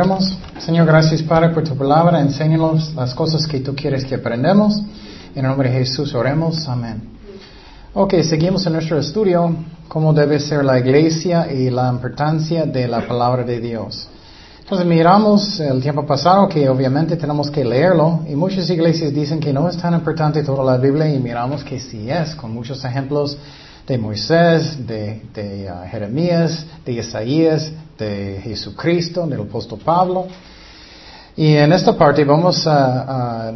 Oremos. Señor, gracias Padre por tu palabra. Enséñanos las cosas que tú quieres que aprendamos. En el nombre de Jesús oremos. Amén. Ok, seguimos en nuestro estudio cómo debe ser la iglesia y la importancia de la palabra de Dios. Entonces miramos el tiempo pasado que obviamente tenemos que leerlo y muchas iglesias dicen que no es tan importante toda la Biblia y miramos que sí es, con muchos ejemplos de Moisés, de, uh, Jeremías, de Isaías, de Jesucristo, del apóstol Pablo. Y en esta parte vamos a,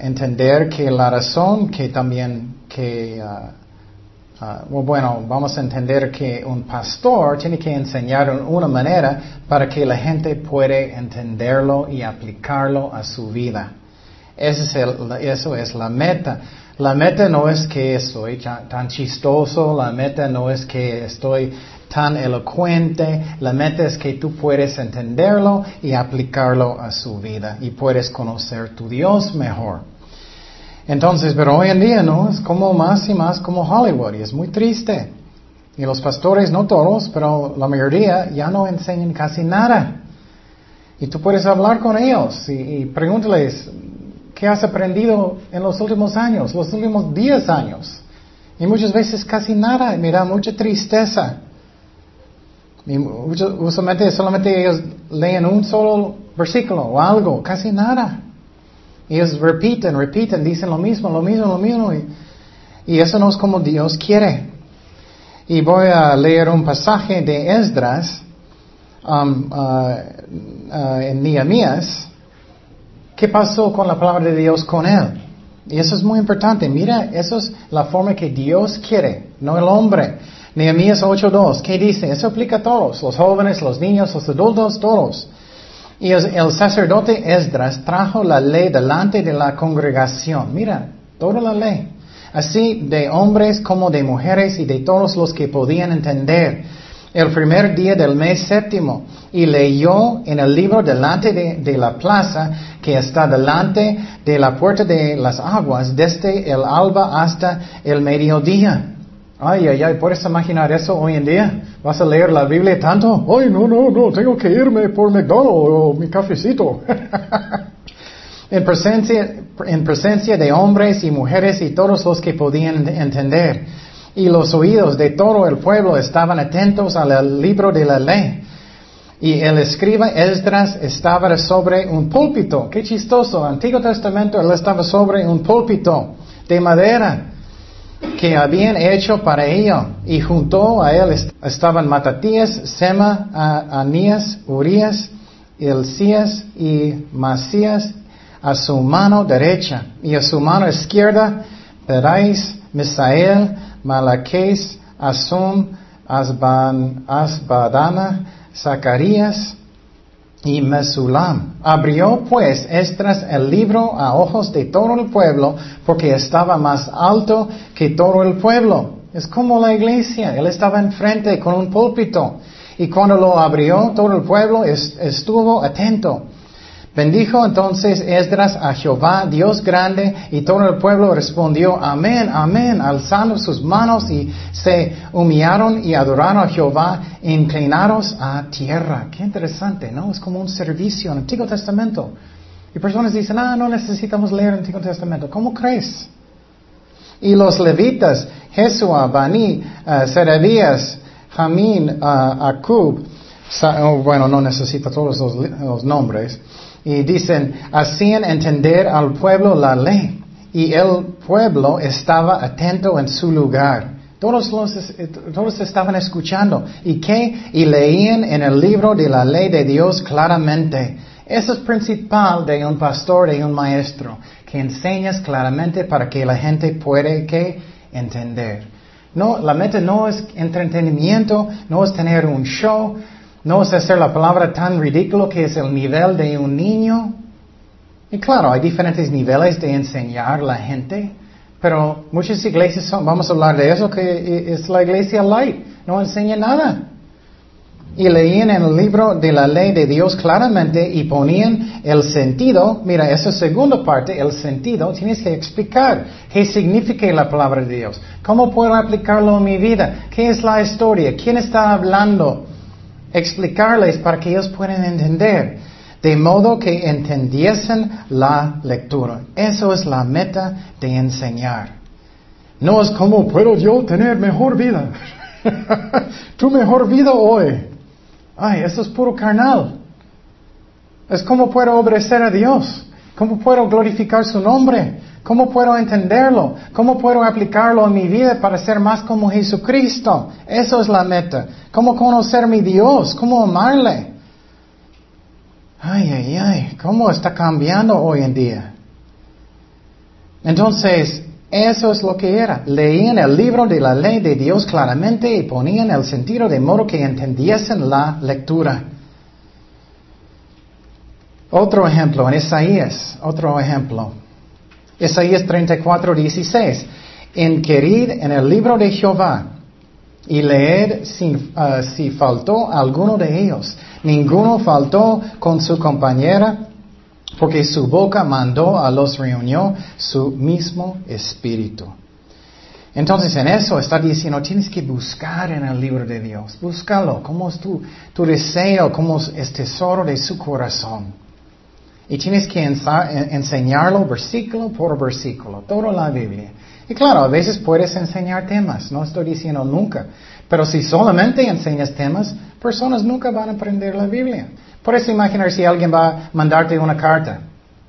entender que la razón que también que uh, uh, bueno, vamos a entender que un pastor tiene que enseñar una manera para que la gente pueda entenderlo y aplicarlo a su vida. Es eso es la meta. La meta no es que estoy tan chistoso, la meta no es que estoy tan elocuente, la meta es que tú puedes entenderlo y aplicarlo a su vida y puedes conocer tu Dios mejor. Entonces, pero hoy en día no, es como más y más como Hollywood y es muy triste. Y los pastores, no todos, pero la mayoría ya no enseñan casi nada. Y tú puedes hablar con ellos y pregúntales, ¿Qué has aprendido en los últimos años, los últimos 10 años? Y muchas veces casi nada, y me da mucha tristeza. Y usualmente solamente ellos leen un solo versículo o algo, casi nada. Y ellos repiten, repiten, dicen lo mismo, lo mismo, lo mismo. Y, eso no es como Dios quiere. Y voy a leer un pasaje de Esdras um, uh, uh, en Nehemías ¿Qué pasó con la palabra de Dios con él? Y eso es muy importante. Mira, eso es la forma que Dios quiere, no el hombre. Nehemías 8.2, ¿qué dice? Eso aplica a todos, los jóvenes, los niños, los adultos, todos. Y el, sacerdote Esdras trajo la ley delante de la congregación. Mira, toda la ley. Así de hombres como de mujeres y de todos los que podían entender el primer día del mes séptimo y leyó en el libro delante de, la plaza que está delante de la puerta de las aguas desde el alba hasta el mediodía. Ay, ay, ay, ¿puedes imaginar eso hoy en día? ¿Vas a leer la Biblia tanto? Ay, no, no, no, tengo que irme por McDonald's o mi cafecito. en, presencia, en presencia de hombres y mujeres y todos los que podían entender y los oídos de todo el pueblo estaban atentos al libro de la ley. Y el escriba Esdras estaba sobre un púlpito. Qué chistoso. Antiguo Testamento él estaba sobre un púlpito de madera que habían hecho para ello. Y junto a él estaban Matatías, Sema, Anías, Urias, Elías y Masías a su mano derecha. Y a su mano izquierda, Perais, Misael, Malaqués, Asum, Asban, Asbadana, Zacarías y Mesulam. Abrió pues Estras el libro a ojos de todo el pueblo porque estaba más alto que todo el pueblo. Es como la iglesia. Él estaba enfrente con un púlpito. Y cuando lo abrió, todo el pueblo estuvo atento. Bendijo entonces Esdras a Jehová, Dios grande, y todo el pueblo respondió, amén, amén, alzando sus manos y se humillaron y adoraron a Jehová, inclinados a tierra. Qué interesante, ¿no? Es como un servicio en el Antiguo Testamento. Y personas dicen, ah, no necesitamos leer el Antiguo Testamento. ¿Cómo crees? Y los levitas, Jesua, Bani, uh, Jamín, uh, Acub, oh, bueno, no necesita todos los nombres, y dicen, hacían entender al pueblo la ley. Y el pueblo estaba atento en su lugar. Todos, los, todos estaban escuchando. ¿Y qué? Y leían en el libro de la ley de Dios claramente. Eso es principal de un pastor, de un maestro, que enseñas claramente para que la gente pueda que entender. No, la meta no es entretenimiento, no es tener un show, no es hacer la palabra tan ridículo que es el nivel de un niño. Y claro, hay diferentes niveles de enseñar a la gente, pero muchas iglesias son, vamos a hablar de eso, que es la iglesia light, no enseña nada. Y leían en el libro de la ley de Dios claramente y ponían el sentido, mira, esa segunda parte, el sentido, tienes que explicar qué significa la palabra de Dios, cómo puedo aplicarlo en mi vida, qué es la historia, quién está hablando, explicarles para que ellos puedan entender, de modo que entendiesen la lectura. Eso es la meta de enseñar. No es como puedo yo tener mejor vida. tu mejor vida hoy. Ay, eso es puro carnal. Es como puedo obedecer a Dios. ¿Cómo puedo glorificar su nombre? ¿Cómo puedo entenderlo? ¿Cómo puedo aplicarlo en mi vida para ser más como Jesucristo? Eso es la meta. ¿Cómo conocer mi Dios? ¿Cómo amarle? Ay, ay, ay, ¿cómo está cambiando hoy en día? Entonces, eso es lo que era. Leían el libro de la ley de Dios claramente y ponían el sentido de modo que entendiesen la lectura. Otro ejemplo en Isaías, otro ejemplo. Isaías 34, 16. Inquirid en el libro de Jehová y leed si, ah, si faltó alguno de ellos. Ninguno faltó con su compañera porque su boca mandó a los reunió su mismo espíritu. Entonces en eso está diciendo, tienes que buscar en el libro de Dios, búscalo, como es tu, tu deseo, como es tesoro de su corazón. Y tienes que enseñarlo versículo por versículo, toda la Biblia. Y claro, a veces puedes enseñar temas, no estoy diciendo nunca, pero si solamente enseñas temas, personas nunca van a aprender la Biblia. Puedes imaginar si alguien va a mandarte una carta.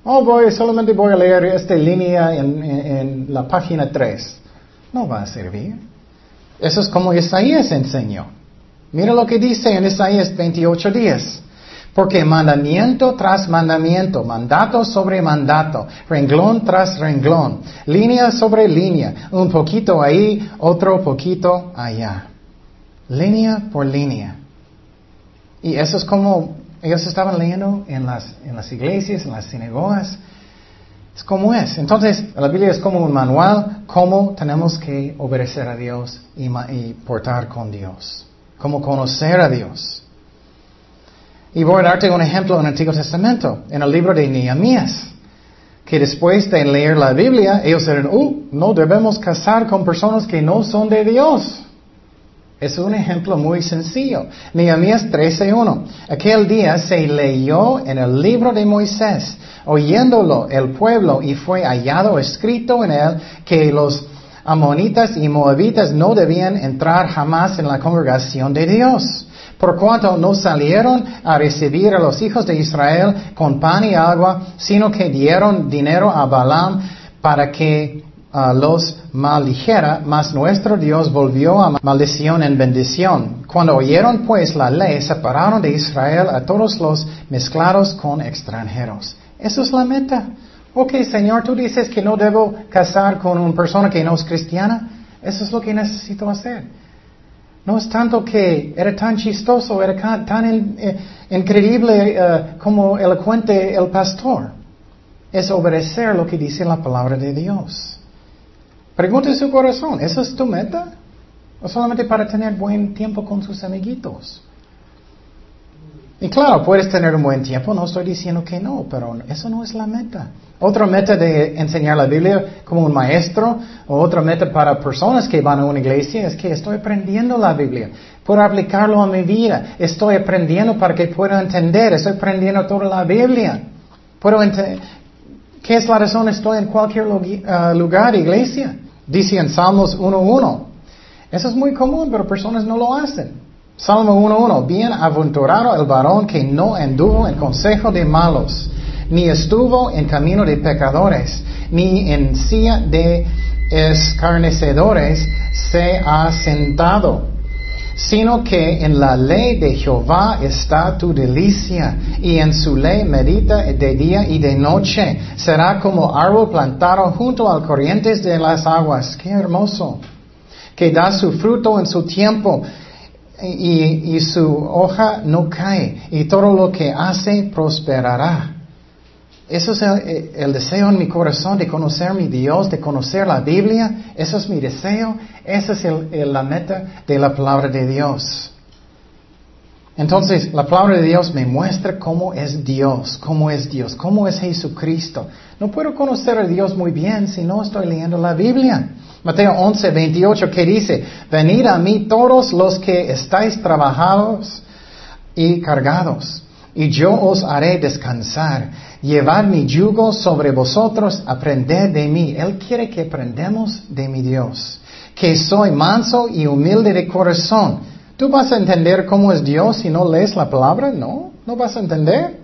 Oh, voy, solamente voy a leer esta línea en, en la página 3. No va a servir. Eso es como Isaías enseñó. Mira lo que dice en Isaías 28 días. Porque mandamiento tras mandamiento, mandato sobre mandato, renglón tras renglón, línea sobre línea, un poquito ahí, otro poquito allá. Línea por línea. Y eso es como ellos estaban leyendo en las, en las iglesias, en las sinagogas. Es como es. Entonces, la Biblia es como un manual, cómo tenemos que obedecer a Dios y, y portar con Dios. Cómo conocer a Dios. Y voy a darte un ejemplo en el Antiguo Testamento, en el libro de Nehemías, que después de leer la Biblia, ellos dijeron, uh, no debemos casar con personas que no son de Dios. Es un ejemplo muy sencillo. Nehemías 13.1. Aquel día se leyó en el libro de Moisés, oyéndolo el pueblo, y fue hallado escrito en él que los amonitas y moabitas no debían entrar jamás en la congregación de Dios por cuanto no salieron a recibir a los hijos de Israel con pan y agua, sino que dieron dinero a Balaam para que uh, los maldijera, mas nuestro Dios volvió a maldición en bendición. Cuando oyeron pues la ley, separaron de Israel a todos los mezclados con extranjeros. Eso es la meta. Ok, Señor, tú dices que no debo casar con una persona que no es cristiana. Eso es lo que necesito hacer. No es tanto que era tan chistoso, era tan eh, increíble eh, como elocuente el pastor. Es obedecer lo que dice la palabra de Dios. Pregunte su corazón, ¿esa es tu meta? ¿O solamente para tener buen tiempo con sus amiguitos? Y claro, puedes tener un buen tiempo, no estoy diciendo que no, pero eso no es la meta. Otra meta de enseñar la Biblia como un maestro, o otra meta para personas que van a una iglesia es que estoy aprendiendo la Biblia, puedo aplicarlo a mi vida, estoy aprendiendo para que pueda entender, estoy aprendiendo toda la Biblia. Puedo ¿Qué es la razón? Estoy en cualquier uh, lugar, iglesia. Dice en Salmos 1.1. Eso es muy común, pero personas no lo hacen. Salmo 1.1. Bienaventurado el varón que no anduvo en consejo de malos, ni estuvo en camino de pecadores, ni en silla de escarnecedores se ha sentado, sino que en la ley de Jehová está tu delicia, y en su ley medita de día y de noche. Será como árbol plantado junto al corrientes de las aguas. Qué hermoso. Que da su fruto en su tiempo y, su hoja no cae y todo lo que hace prosperará. Eso es el, deseo en mi corazón de conocer mi Dios, de conocer la Biblia. Eso es mi deseo. Esa es la meta de la palabra de Dios. Entonces, la palabra de Dios me muestra cómo es Dios, cómo es Dios, cómo es Jesucristo. No puedo conocer a Dios muy bien si no estoy leyendo la Biblia. Mateo 11, 28, que dice, venid a mí todos los que estáis trabajados y cargados, y yo os haré descansar. Llevad mi yugo sobre vosotros, aprended de mí. Él quiere que aprendamos de mi Dios, que soy manso y humilde de corazón. ¿Tú vas a entender cómo es Dios si no lees la palabra? No, no vas a entender.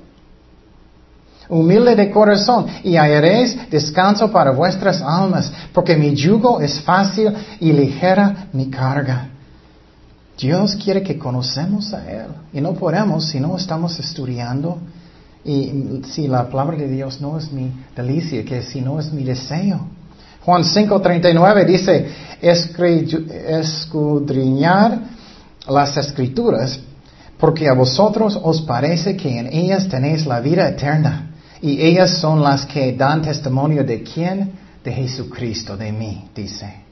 Humilde de corazón y hallaréis descanso para vuestras almas, porque mi yugo es fácil y ligera mi carga. Dios quiere que conocemos a Él y no podemos si no estamos estudiando y si la palabra de Dios no es mi delicia, que si no es mi deseo. Juan 5:39 dice, escudriñar las escrituras, porque a vosotros os parece que en ellas tenéis la vida eterna, y ellas son las que dan testimonio de quién, de Jesucristo, de mí, dice.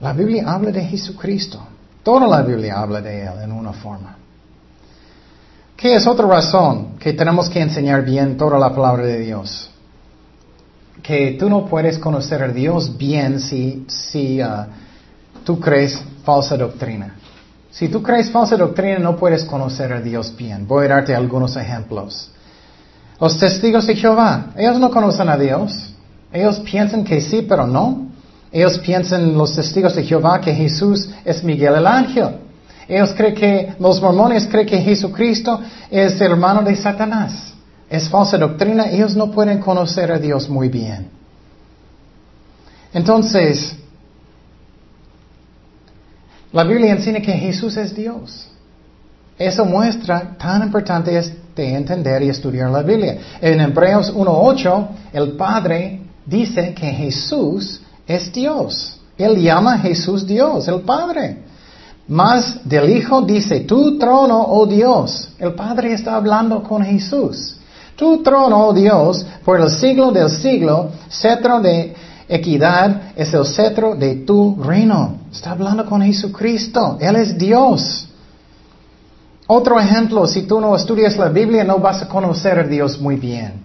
La Biblia habla de Jesucristo. Toda la Biblia habla de Él en una forma. ¿Qué es otra razón que tenemos que enseñar bien toda la palabra de Dios? Que tú no puedes conocer a Dios bien si, si uh, tú crees falsa doctrina. Si tú crees falsa doctrina no puedes conocer a Dios bien. Voy a darte algunos ejemplos. Los testigos de Jehová, ellos no conocen a Dios. Ellos piensan que sí, pero no. Ellos piensan, los testigos de Jehová, que Jesús es Miguel el ángel. Ellos creen que, los mormones creen que Jesucristo es el hermano de Satanás. Es falsa doctrina, ellos no pueden conocer a Dios muy bien. Entonces, la Biblia enseña que Jesús es Dios. Eso muestra tan importante es de entender y estudiar la Biblia. En Hebreos 1.8, el Padre dice que Jesús es Dios. Él llama a Jesús Dios, el Padre. Más del Hijo dice, tu trono, oh Dios. El Padre está hablando con Jesús. Tu trono, oh Dios, por el siglo del siglo, cetro de equidad es el cetro de tu reino. Está hablando con Jesucristo. Él es Dios. Otro ejemplo, si tú no estudias la Biblia no vas a conocer a Dios muy bien.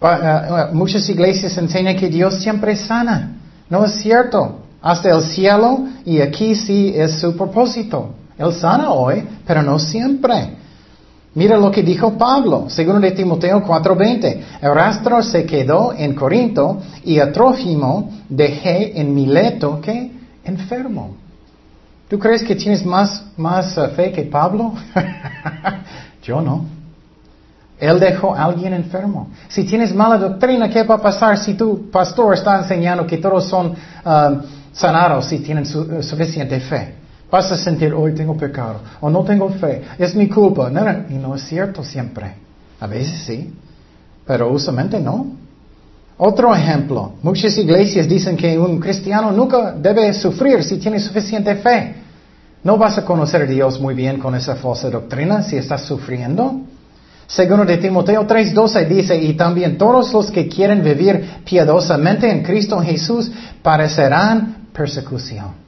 Eh, eh, muchas iglesias enseñan que Dios siempre sana. No es cierto. Hasta el cielo y aquí sí es su propósito. Él sana hoy, pero no siempre. Mira lo que dijo Pablo, segundo de Timoteo 4:20. rastro se quedó en Corinto y a Trófimo dejé en Mileto, ¿qué? Enfermo. ¿Tú crees que tienes más, más uh, fe que Pablo? Yo no. Él dejó a alguien enfermo. Si tienes mala doctrina, ¿qué va a pasar si tu pastor está enseñando que todos son uh, sanados si tienen uh, suficiente fe? Vas a sentir, hoy tengo pecado, o no tengo fe, es mi culpa. No, y no es cierto siempre. A veces sí, pero usualmente no. Otro ejemplo, muchas iglesias dicen que un cristiano nunca debe sufrir si tiene suficiente fe. No vas a conocer a Dios muy bien con esa falsa doctrina si estás sufriendo. Segundo de Timoteo 3:12 dice, y también todos los que quieren vivir piadosamente en Cristo Jesús parecerán persecución.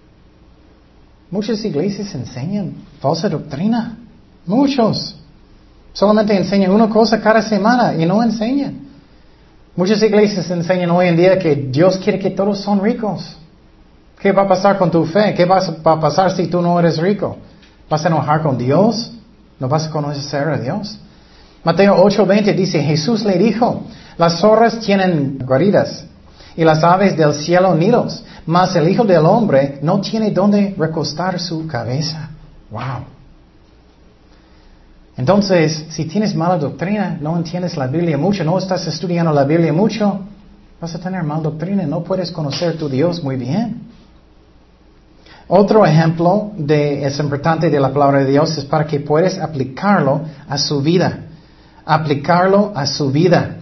Muchas iglesias enseñan falsa doctrina. Muchos. Solamente enseñan una cosa cada semana y no enseñan. Muchas iglesias enseñan hoy en día que Dios quiere que todos son ricos. ¿Qué va a pasar con tu fe? ¿Qué va a pasar si tú no eres rico? ¿Vas a enojar con Dios? ¿No vas a conocer a Dios? Mateo 8:20 dice, Jesús le dijo, las zorras tienen guaridas y las aves del cielo nidos, mas el Hijo del Hombre no tiene dónde recostar su cabeza. Wow. Entonces, si tienes mala doctrina, no entiendes la Biblia mucho, no estás estudiando la Biblia mucho, vas a tener mala doctrina, no puedes conocer tu Dios muy bien. Otro ejemplo de es importante de la palabra de Dios es para que puedas aplicarlo a su vida. Aplicarlo a su vida.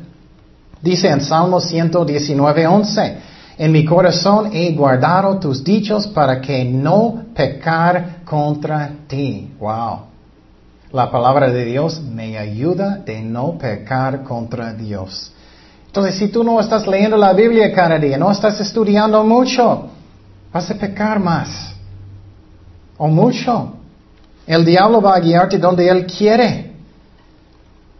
Dice en Salmo 119, 11, en mi corazón he guardado tus dichos para que no pecar contra ti. Wow. La palabra de Dios me ayuda de no pecar contra Dios. Entonces, si tú no estás leyendo la Biblia cada día, no estás estudiando mucho, vas a pecar más. O mucho. El diablo va a guiarte donde él quiere.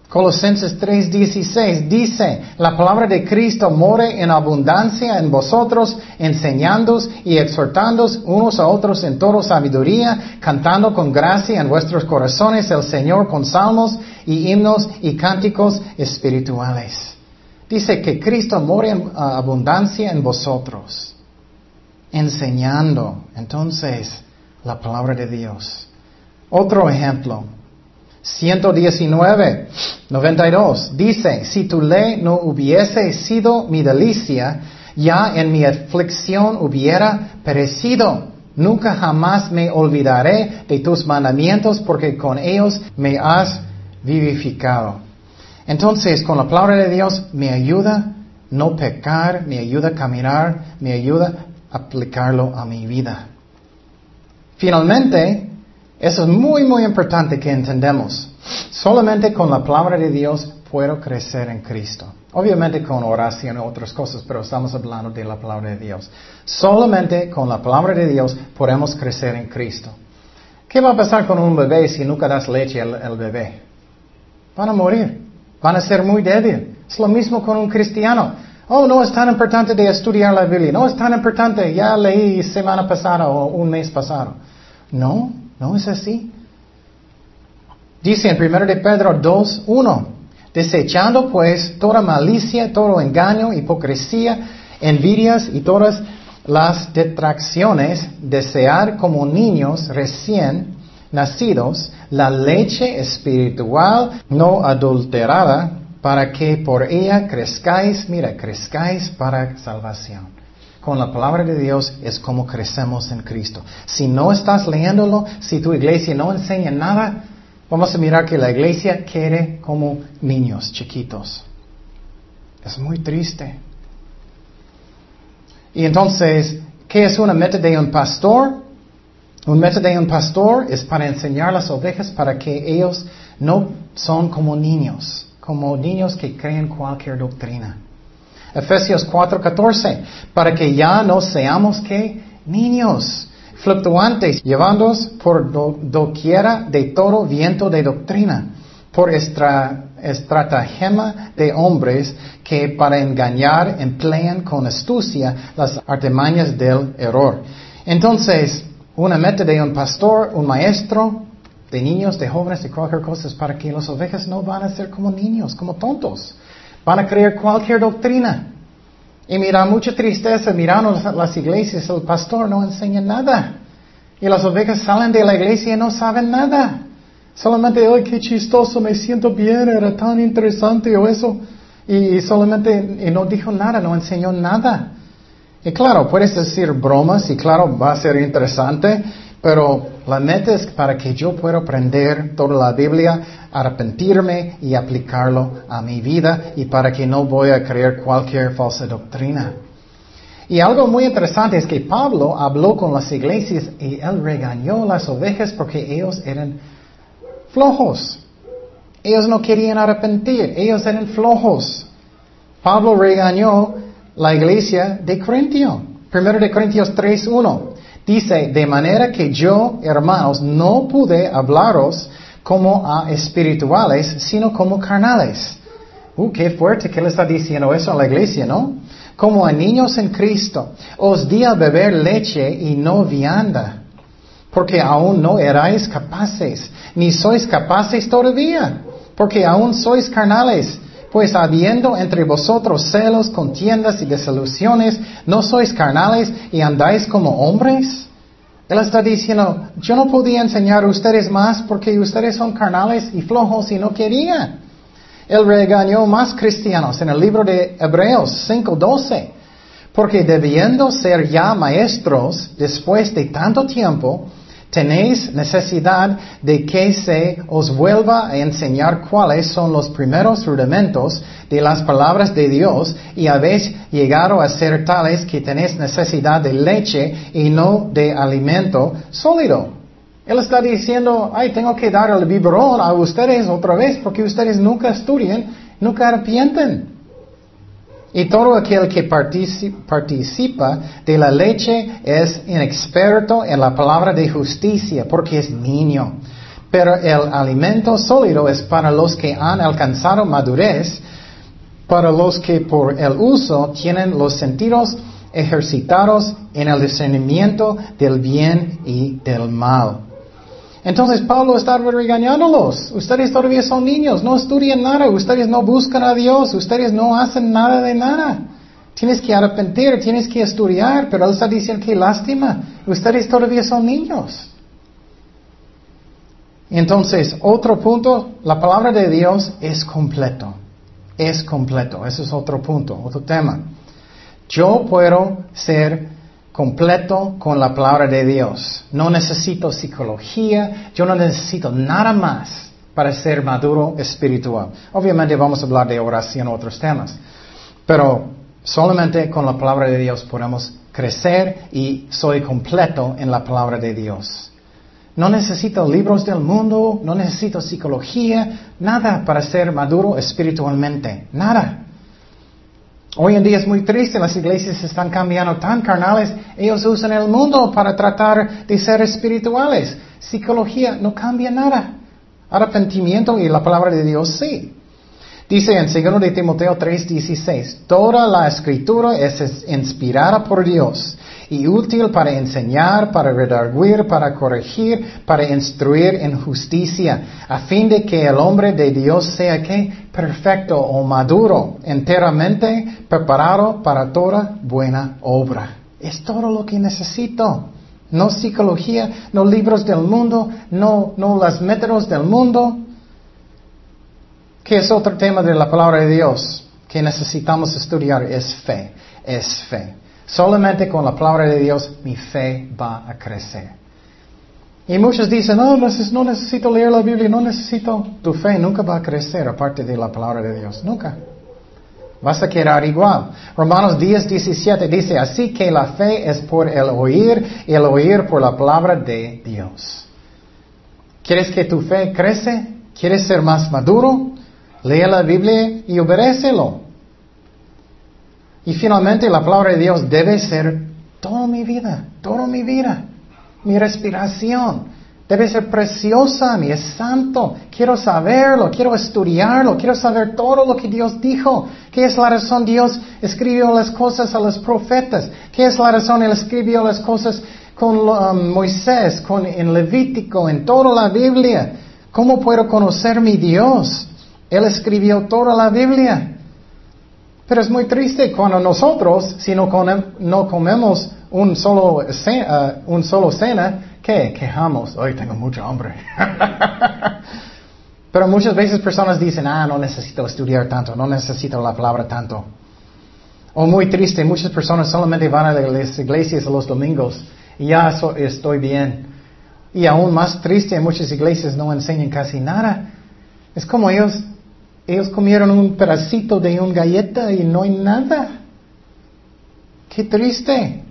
Colosenses 3:16 dice, la palabra de Cristo more en abundancia en vosotros, enseñándoos y exhortándoos unos a otros en toda sabiduría, cantando con gracia en vuestros corazones el Señor con salmos y himnos y cánticos espirituales. Dice que Cristo more en abundancia en vosotros, enseñando entonces la palabra de Dios. Otro ejemplo, 119, 92. Dice, si tu ley no hubiese sido mi delicia, ya en mi aflicción hubiera perecido. Nunca jamás me olvidaré de tus mandamientos porque con ellos me has vivificado. Entonces, con la palabra de Dios me ayuda no pecar, me ayuda a caminar, me ayuda a aplicarlo a mi vida. Finalmente, eso es muy, muy importante que entendamos. Solamente con la palabra de Dios puedo crecer en Cristo. Obviamente con oración y otras cosas, pero estamos hablando de la palabra de Dios. Solamente con la palabra de Dios podemos crecer en Cristo. ¿Qué va a pasar con un bebé si nunca das leche al, bebé? Van a morir. Van a ser muy débiles. Es lo mismo con un cristiano. Oh, no es tan importante de estudiar la Biblia. No es tan importante. Ya leí semana pasada o un mes pasado. No, no es así. Dice en 1 de Pedro 2, 1, desechando pues toda malicia, todo engaño, hipocresía, envidias y todas las detracciones, desear como niños recién nacidos la leche espiritual no adulterada, para que por ella crezcáis, mira, crezcáis para salvación con la palabra de Dios es como crecemos en Cristo. Si no estás leyéndolo, si tu iglesia no enseña nada, vamos a mirar que la iglesia quiere como niños chiquitos. Es muy triste. Y entonces, ¿qué es una meta de un pastor? Un meta de un pastor es para enseñar las ovejas para que ellos no son como niños, como niños que creen cualquier doctrina. Efesios 4:14, para que ya no seamos que niños fluctuantes, llevándonos por doquiera de todo viento de doctrina, por estratagema de hombres que para engañar emplean con astucia las artimañas del error. Entonces, una meta de un pastor, un maestro, de niños, de jóvenes, de cualquier cosa, es para que las ovejas no van a ser como niños, como tontos. Van a creer cualquier doctrina. Y mira, mucha tristeza, mirando las iglesias, el pastor no enseña nada. Y las ovejas salen de la iglesia y no saben nada. Solamente, ay, qué chistoso, me siento bien, era tan interesante o eso. Y, solamente y no dijo nada, no enseñó nada. Y claro, puedes decir bromas y claro, va a ser interesante, pero la meta es para que yo pueda aprender toda la Biblia, arrepentirme y aplicarlo a mi vida y para que no voy a creer cualquier falsa doctrina. Y algo muy interesante es que Pablo habló con las iglesias y él regañó las ovejas porque ellos eran flojos. Ellos no querían arrepentir, ellos eran flojos. Pablo regañó la iglesia de Corintio. Primero de Corintios 3.1. Dice, de manera que yo, hermanos, no pude hablaros como a espirituales, sino como carnales. Uh, qué fuerte que le está diciendo eso a la iglesia, ¿no? Como a niños en Cristo. Os di a beber leche y no vianda, porque aún no erais capaces, ni sois capaces todavía, porque aún sois carnales. Pues habiendo entre vosotros celos, contiendas y desilusiones, ¿no sois carnales y andáis como hombres? Él está diciendo, yo no podía enseñar a ustedes más porque ustedes son carnales y flojos y no querían. Él regañó más cristianos en el libro de Hebreos 5:12, porque debiendo ser ya maestros después de tanto tiempo, Tenéis necesidad de que se os vuelva a enseñar cuáles son los primeros rudimentos de las palabras de Dios y habéis llegado a ser tales que tenéis necesidad de leche y no de alimento sólido. Él está diciendo, ay, tengo que dar el biberón a ustedes otra vez porque ustedes nunca estudian, nunca arrepienten. Y todo aquel que participa de la leche es inexperto en la palabra de justicia porque es niño. Pero el alimento sólido es para los que han alcanzado madurez, para los que por el uso tienen los sentidos ejercitados en el discernimiento del bien y del mal. Entonces Pablo está regañándolos. Ustedes todavía son niños, no estudian nada, ustedes no buscan a Dios, ustedes no hacen nada de nada. Tienes que arrepentir, tienes que estudiar, pero él está diciendo que lástima, ustedes todavía son niños. Entonces, otro punto, la palabra de Dios es completo. Es completo. Ese es otro punto, otro tema. Yo puedo ser completo con la palabra de Dios. No necesito psicología, yo no necesito nada más para ser maduro espiritual. Obviamente vamos a hablar de oración otros temas, pero solamente con la palabra de Dios podemos crecer y soy completo en la palabra de Dios. No necesito libros del mundo, no necesito psicología, nada para ser maduro espiritualmente, nada. Hoy en día es muy triste, las iglesias están cambiando tan carnales, ellos usan el mundo para tratar de ser espirituales. Psicología no cambia nada. Arrepentimiento y la palabra de Dios sí. Dice en 2 de Timoteo 3:16, toda la escritura es inspirada por Dios y útil para enseñar, para redarguir, para corregir, para instruir en justicia, a fin de que el hombre de Dios sea que perfecto o maduro, enteramente preparado para toda buena obra. Es todo lo que necesito. No psicología, no libros del mundo, no, no los métodos del mundo. ¿Qué es otro tema de la palabra de Dios que necesitamos estudiar? Es fe, es fe. Solamente con la palabra de Dios mi fe va a crecer. Y muchos dicen, no, no necesito leer la Biblia, no necesito. Tu fe nunca va a crecer aparte de la palabra de Dios, nunca. Vas a quedar igual. Romanos 10, 17 dice, así que la fe es por el oír y el oír por la palabra de Dios. ¿Quieres que tu fe crece? ¿Quieres ser más maduro? Lee la Biblia y obedécelo. Y finalmente la palabra de Dios debe ser toda mi vida, toda mi vida, mi respiración. Debe ser preciosa, mi es santo. Quiero saberlo, quiero estudiarlo, quiero saber todo lo que Dios dijo. ¿Qué es la razón Dios escribió las cosas a los profetas? ¿Qué es la razón Él escribió las cosas con um, Moisés, con, en Levítico, en toda la Biblia? ¿Cómo puedo conocer mi Dios? Él escribió toda la Biblia. Pero es muy triste cuando nosotros, si no, comemos un solo, cena, uh, un cena, ¿qué? Quejamos, hoy tengo mucha hambre. Pero muchas veces personas dicen, ah, no necesito estudiar tanto, no necesito la palabra tanto. O muy triste, muchas personas solamente van a las iglesias los domingos y ya estoy bien. Y aún más triste, muchas iglesias no enseñan casi nada. Es como ellos ellos comieron un pedacito de una galleta y no hay nada. Qué triste.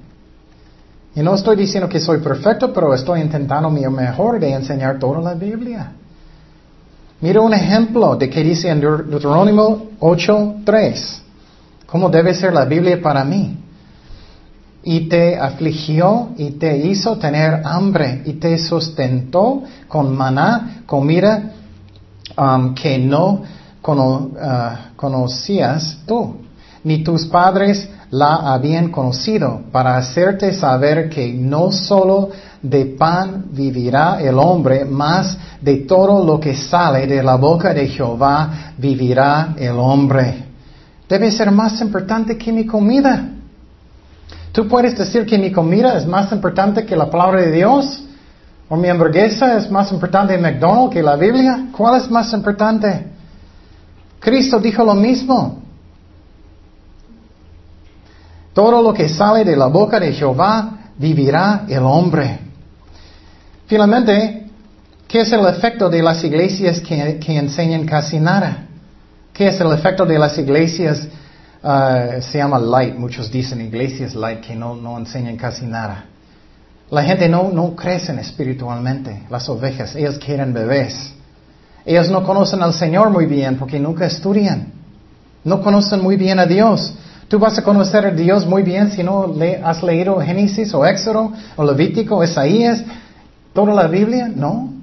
Y no estoy diciendo que soy perfecto, pero estoy intentando mi mejor de enseñar toda la Biblia. Mira un ejemplo de que dice en Deuterónimo 8.3. ¿Cómo debe ser la Biblia para mí? Y te afligió y te hizo tener hambre y te sustentó con maná, comida um, que no Ah, conocías tú, ni tus padres la habían conocido, para hacerte saber que no solo de pan vivirá el hombre, mas de todo lo que sale de la boca de Jehová vivirá el hombre. Debe ser más importante que mi comida. ¿Tú puedes decir que mi comida es más importante que la palabra de Dios? ¿O mi hamburguesa es más importante en McDonald's que la Biblia? ¿Cuál es más importante? Cristo dijo lo mismo. Todo lo que sale de la boca de Jehová vivirá el hombre. Finalmente, ¿qué es el efecto de las iglesias que, enseñan casi nada? ¿Qué es el efecto de las iglesias? Uh, se llama light, muchos dicen iglesias light que no, no enseñan casi nada. La gente no, no crece espiritualmente, las ovejas, ellas quieren bebés. Ellos no conocen al Señor muy bien porque nunca estudian. No conocen muy bien a Dios. Tú vas a conocer a Dios muy bien si no le has leído Génesis o Éxodo o Levítico, o Isaías, toda la Biblia. No.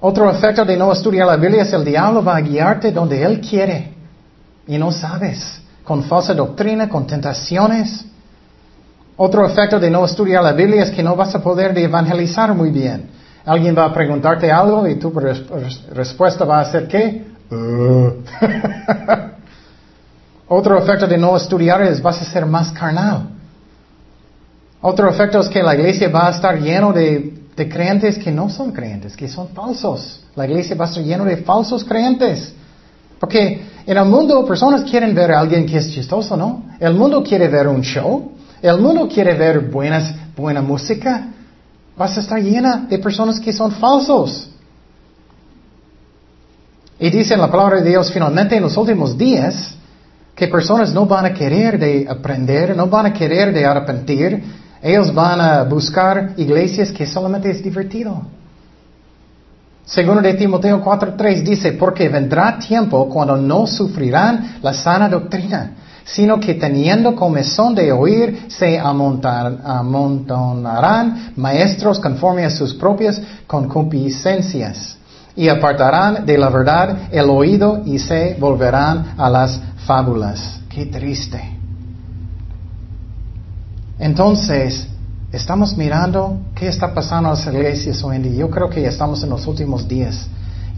Otro efecto de no estudiar la Biblia es el diablo va a guiarte donde él quiere y no sabes, con falsa doctrina, con tentaciones. Otro efecto de no estudiar la Biblia es que no vas a poder evangelizar muy bien. Alguien va a preguntarte algo y tu respuesta va a ser ¿qué? Uh. Otro efecto de no estudiar es vas a ser más carnal. Otro efecto es que la iglesia va a estar lleno de, de creyentes que no son creyentes, que son falsos. La iglesia va a estar lleno de falsos creyentes. Porque en el mundo personas quieren ver a alguien que es chistoso, ¿no? El mundo quiere ver un show. El mundo quiere ver buena música. Vas a estar llena de personas que son falsos. Y dice la palabra de Dios, finalmente en los últimos días, que personas no van a querer de aprender, no van a querer de arrepentir, ellos van a buscar iglesias que solamente es divertido. Segundo de Timoteo 4.3 dice, porque vendrá tiempo cuando no sufrirán la sana doctrina, sino que teniendo comezón de oír, se amontonarán maestros conforme a sus propias concupiscencias y apartarán de la verdad el oído y se volverán a las fábulas. Qué triste. Entonces, estamos mirando qué está pasando en las iglesias hoy en día. Yo creo que estamos en los últimos días.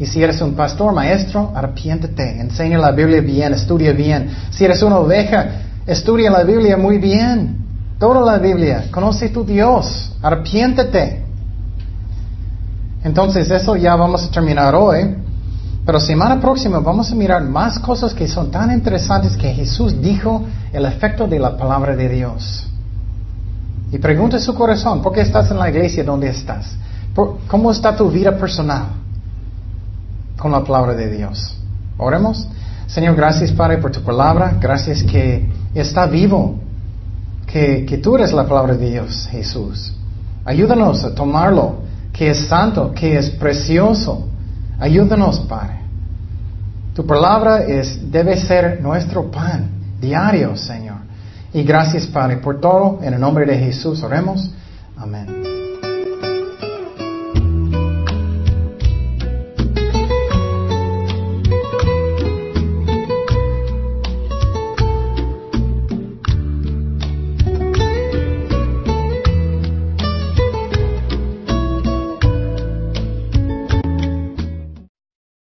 Y si eres un pastor, maestro, arrepiéntete, enseña la Biblia bien, estudia bien. Si eres una oveja, estudia la Biblia muy bien. Toda la Biblia, conoce tu Dios, arrepiéntete. Entonces, eso ya vamos a terminar hoy. Pero semana próxima vamos a mirar más cosas que son tan interesantes que Jesús dijo el efecto de la palabra de Dios. Y pregunta su corazón, ¿por qué estás en la iglesia donde estás? ¿Cómo está tu vida personal con la palabra de Dios? Oremos. Señor, gracias Padre por tu palabra. Gracias que está vivo. Que, que tú eres la palabra de Dios, Jesús. Ayúdanos a tomarlo que es santo, que es precioso. Ayúdanos, Padre. Tu palabra es, debe ser nuestro pan diario, Señor. Y gracias, Padre, por todo. En el nombre de Jesús oremos. Amén.